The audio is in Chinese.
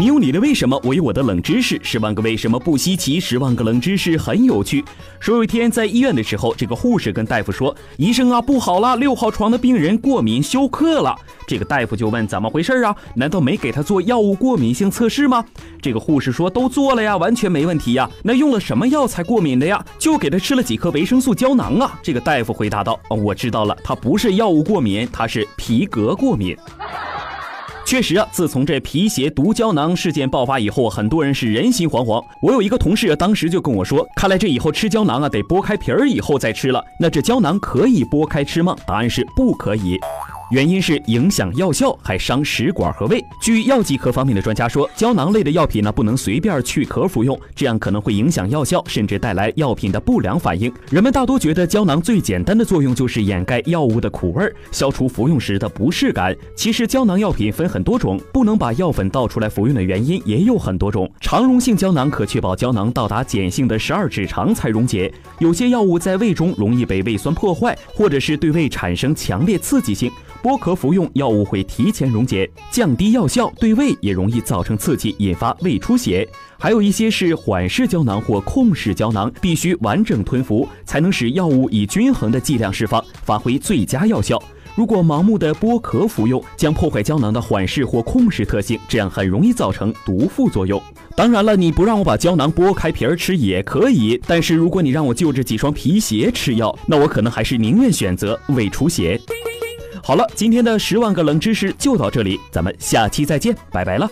你有你的为什么，我有我的冷知识。十万个为什么不稀奇，十万个冷知识很有趣。说有一天在医院的时候，这个护士跟大夫说：“医生啊，不好了，六号床的病人过敏休克了。”这个大夫就问：“怎么回事啊？难道没给他做药物过敏性测试吗？”这个护士说：“都做了呀，完全没问题呀。那用了什么药才过敏的呀？就给他吃了几颗维生素胶囊啊。”这个大夫回答道：“哦，我知道了，他不是药物过敏，他是皮革过敏。”确实啊，自从这皮鞋毒胶囊事件爆发以后，很多人是人心惶惶。我有一个同事，当时就跟我说：“看来这以后吃胶囊啊，得剥开皮儿以后再吃了。”那这胶囊可以剥开吃吗？答案是不可以。原因是影响药效，还伤食管和胃。据药剂科方面的专家说，胶囊类的药品呢，不能随便去壳服用，这样可能会影响药效，甚至带来药品的不良反应。人们大多觉得胶囊最简单的作用就是掩盖药物的苦味，消除服用时的不适感。其实胶囊药品分很多种，不能把药粉倒出来服用的原因也有很多种。肠溶性胶囊可确保胶囊到达碱性的十二指肠才溶解。有些药物在胃中容易被胃酸破坏，或者是对胃产生强烈刺激性。剥壳服用药物会提前溶解，降低药效，对胃也容易造成刺激，引发胃出血。还有一些是缓释胶囊或控释胶囊，必须完整吞服，才能使药物以均衡的剂量释放，发挥最佳药效。如果盲目的剥壳服用，将破坏胶囊的缓释或控释特性，这样很容易造成毒副作用。当然了，你不让我把胶囊剥开皮儿吃也可以，但是如果你让我就着几双皮鞋吃药，那我可能还是宁愿选择胃出血。好了，今天的十万个冷知识就到这里，咱们下期再见，拜拜了。